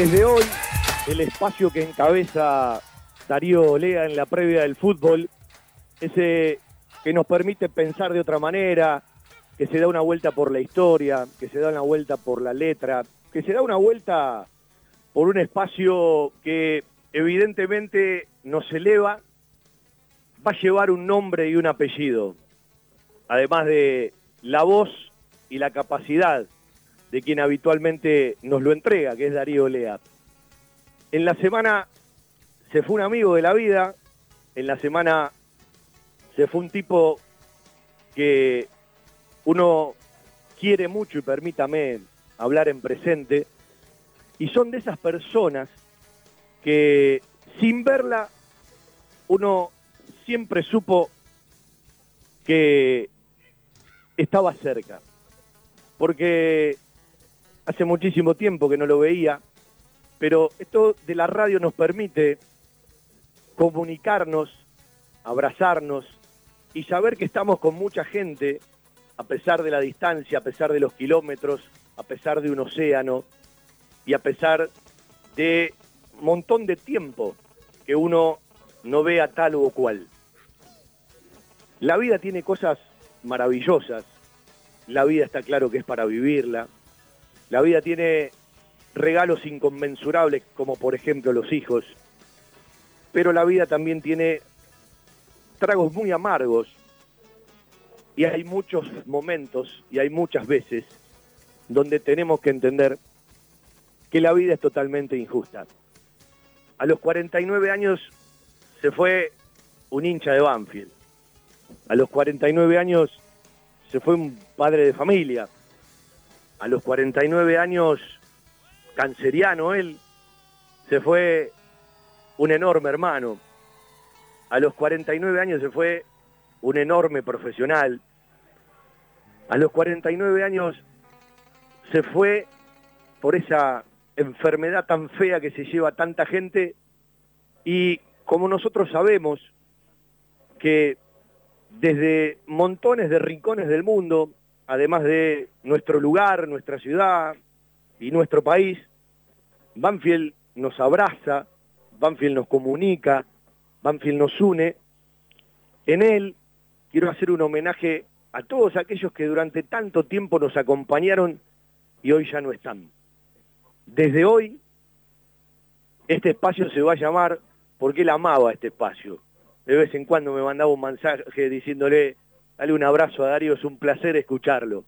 Desde hoy, el espacio que encabeza Darío Olea en la previa del fútbol, ese que nos permite pensar de otra manera, que se da una vuelta por la historia, que se da una vuelta por la letra, que se da una vuelta por un espacio que evidentemente nos eleva, va a llevar un nombre y un apellido, además de la voz y la capacidad de quien habitualmente nos lo entrega, que es Darío Lea. En la semana se fue un amigo de la vida, en la semana se fue un tipo que uno quiere mucho y permítame hablar en presente, y son de esas personas que sin verla uno siempre supo que estaba cerca, porque hace muchísimo tiempo que no lo veía, pero esto de la radio nos permite comunicarnos, abrazarnos y saber que estamos con mucha gente, a pesar de la distancia, a pesar de los kilómetros, a pesar de un océano y a pesar de un montón de tiempo que uno no vea tal o cual. La vida tiene cosas maravillosas, la vida está claro que es para vivirla, la vida tiene regalos inconmensurables como por ejemplo los hijos, pero la vida también tiene tragos muy amargos y hay muchos momentos y hay muchas veces donde tenemos que entender que la vida es totalmente injusta. A los 49 años se fue un hincha de Banfield. A los 49 años se fue un padre de familia a los 49 años, canceriano él, se fue un enorme hermano. A los 49 años se fue un enorme profesional. A los 49 años se fue por esa enfermedad tan fea que se lleva tanta gente y como nosotros sabemos que desde montones de rincones del mundo además de nuestro lugar, nuestra ciudad y nuestro país, Banfield nos abraza, Banfield nos comunica, Banfield nos une. En él quiero hacer un homenaje a todos aquellos que durante tanto tiempo nos acompañaron y hoy ya no están. Desde hoy, este espacio se va a llamar porque él amaba este espacio. De vez en cuando me mandaba un mensaje diciéndole, Dale un abrazo a Darío, es un placer escucharlo.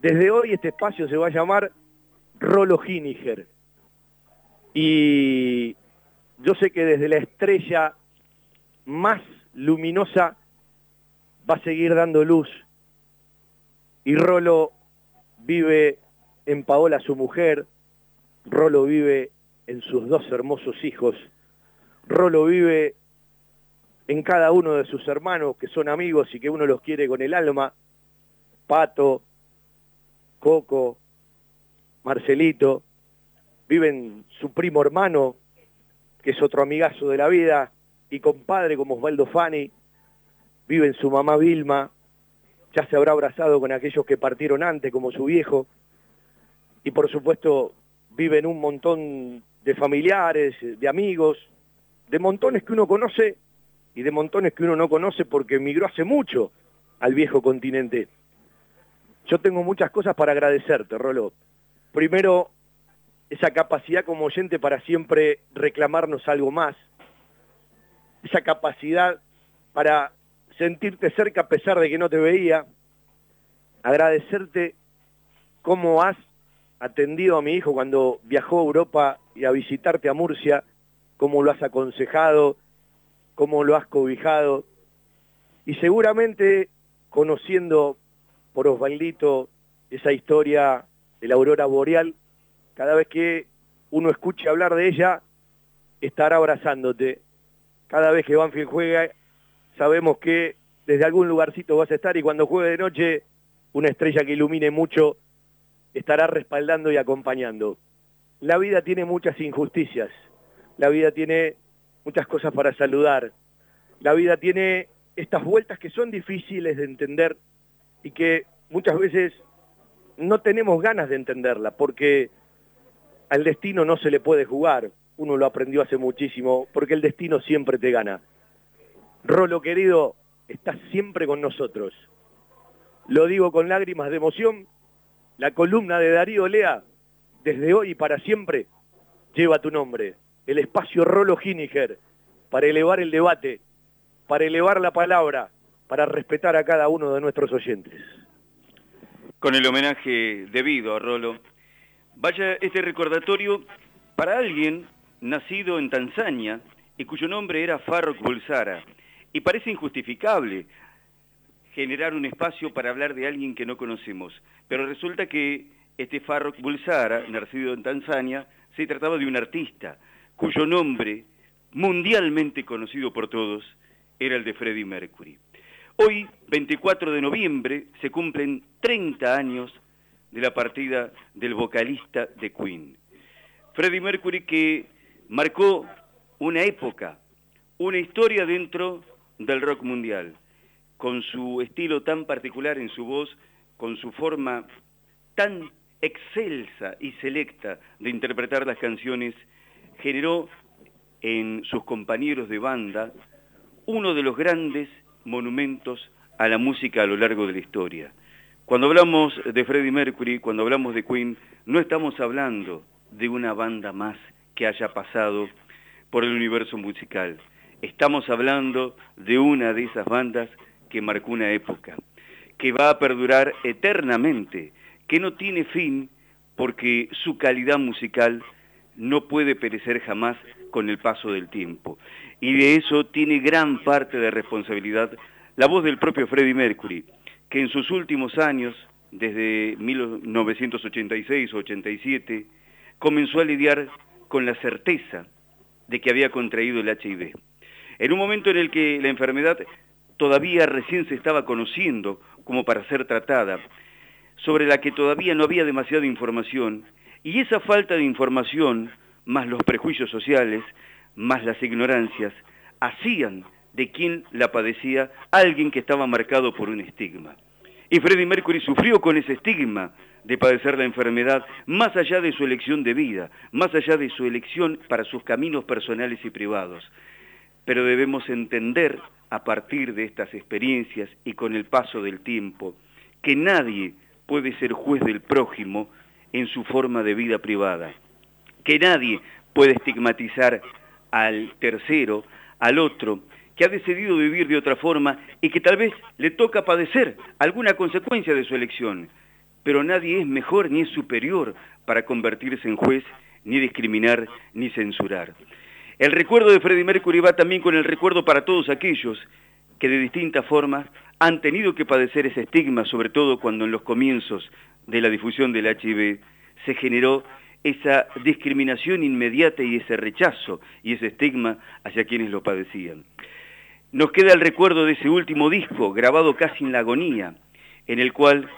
Desde hoy este espacio se va a llamar Rolo Hiniger. Y yo sé que desde la estrella más luminosa va a seguir dando luz. Y Rolo vive en Paola su mujer, Rolo vive en sus dos hermosos hijos, Rolo vive en cada uno de sus hermanos que son amigos y que uno los quiere con el alma, Pato, Coco, Marcelito, viven su primo hermano, que es otro amigazo de la vida, y compadre como Osvaldo Fani, viven su mamá Vilma, ya se habrá abrazado con aquellos que partieron antes, como su viejo, y por supuesto viven un montón de familiares, de amigos, de montones que uno conoce y de montones que uno no conoce porque emigró hace mucho al viejo continente. Yo tengo muchas cosas para agradecerte, Rolo. Primero, esa capacidad como oyente para siempre reclamarnos algo más. Esa capacidad para sentirte cerca a pesar de que no te veía. Agradecerte cómo has atendido a mi hijo cuando viajó a Europa y a visitarte a Murcia, cómo lo has aconsejado, cómo lo has cobijado, y seguramente conociendo por Osvaldito esa historia de la aurora boreal, cada vez que uno escuche hablar de ella, estará abrazándote. Cada vez que Banfield juega, sabemos que desde algún lugarcito vas a estar y cuando juegue de noche, una estrella que ilumine mucho estará respaldando y acompañando. La vida tiene muchas injusticias, la vida tiene muchas cosas para saludar. La vida tiene estas vueltas que son difíciles de entender y que muchas veces no tenemos ganas de entenderla, porque al destino no se le puede jugar. Uno lo aprendió hace muchísimo, porque el destino siempre te gana. Rolo querido, estás siempre con nosotros. Lo digo con lágrimas de emoción. La columna de Darío Lea, desde hoy y para siempre, lleva tu nombre. El espacio Rolo Giniger, para elevar el debate, para elevar la palabra, para respetar a cada uno de nuestros oyentes. Con el homenaje debido a Rolo, vaya este recordatorio para alguien nacido en Tanzania y cuyo nombre era Farrokh Bulsara. Y parece injustificable generar un espacio para hablar de alguien que no conocemos. Pero resulta que este Farrokh Bulsara, nacido en Tanzania, se trataba de un artista cuyo nombre, mundialmente conocido por todos, era el de Freddie Mercury. Hoy, 24 de noviembre, se cumplen 30 años de la partida del vocalista de Queen. Freddie Mercury que marcó una época, una historia dentro del rock mundial, con su estilo tan particular en su voz, con su forma tan excelsa y selecta de interpretar las canciones, generó en sus compañeros de banda uno de los grandes monumentos a la música a lo largo de la historia. Cuando hablamos de Freddie Mercury, cuando hablamos de Queen, no estamos hablando de una banda más que haya pasado por el universo musical. Estamos hablando de una de esas bandas que marcó una época, que va a perdurar eternamente, que no tiene fin porque su calidad musical no puede perecer jamás con el paso del tiempo. Y de eso tiene gran parte de responsabilidad la voz del propio Freddie Mercury, que en sus últimos años, desde 1986-87, comenzó a lidiar con la certeza de que había contraído el HIV. En un momento en el que la enfermedad todavía recién se estaba conociendo como para ser tratada, sobre la que todavía no había demasiada información, y esa falta de información, más los prejuicios sociales, más las ignorancias, hacían de quien la padecía alguien que estaba marcado por un estigma. Y Freddie Mercury sufrió con ese estigma de padecer la enfermedad, más allá de su elección de vida, más allá de su elección para sus caminos personales y privados. Pero debemos entender, a partir de estas experiencias y con el paso del tiempo, que nadie puede ser juez del prójimo en su forma de vida privada, que nadie puede estigmatizar al tercero, al otro, que ha decidido vivir de otra forma y que tal vez le toca padecer alguna consecuencia de su elección. Pero nadie es mejor ni es superior para convertirse en juez, ni discriminar, ni censurar. El recuerdo de Freddie Mercury va también con el recuerdo para todos aquellos que de distintas formas han tenido que padecer ese estigma, sobre todo cuando en los comienzos de la difusión del HIV se generó esa discriminación inmediata y ese rechazo y ese estigma hacia quienes lo padecían. Nos queda el recuerdo de ese último disco, grabado casi en la agonía, en el cual,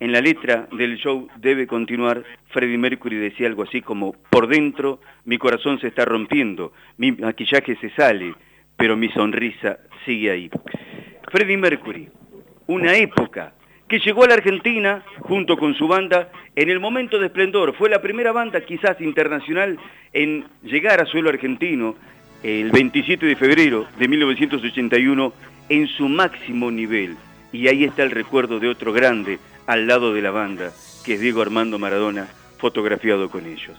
en la letra del show Debe Continuar, Freddie Mercury decía algo así como, por dentro mi corazón se está rompiendo, mi maquillaje se sale, pero mi sonrisa sigue ahí. Freddie Mercury, una época que llegó a la Argentina junto con su banda en el momento de esplendor. Fue la primera banda quizás internacional en llegar a suelo argentino el 27 de febrero de 1981 en su máximo nivel. Y ahí está el recuerdo de otro grande al lado de la banda, que es Diego Armando Maradona, fotografiado con ellos.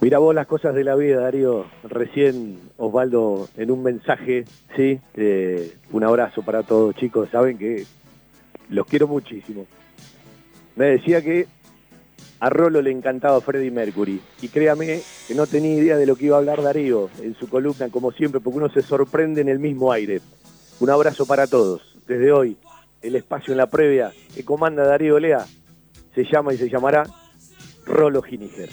Mira vos las cosas de la vida, Darío. Recién Osvaldo en un mensaje, sí, un abrazo para todos chicos. Saben que los quiero muchísimo. Me decía que a Rolo le encantaba Freddie Mercury. Y créame que no tenía idea de lo que iba a hablar Darío en su columna, como siempre, porque uno se sorprende en el mismo aire. Un abrazo para todos. Desde hoy, el espacio en la previa que comanda Darío Lea se llama y se llamará Rolo Giniger.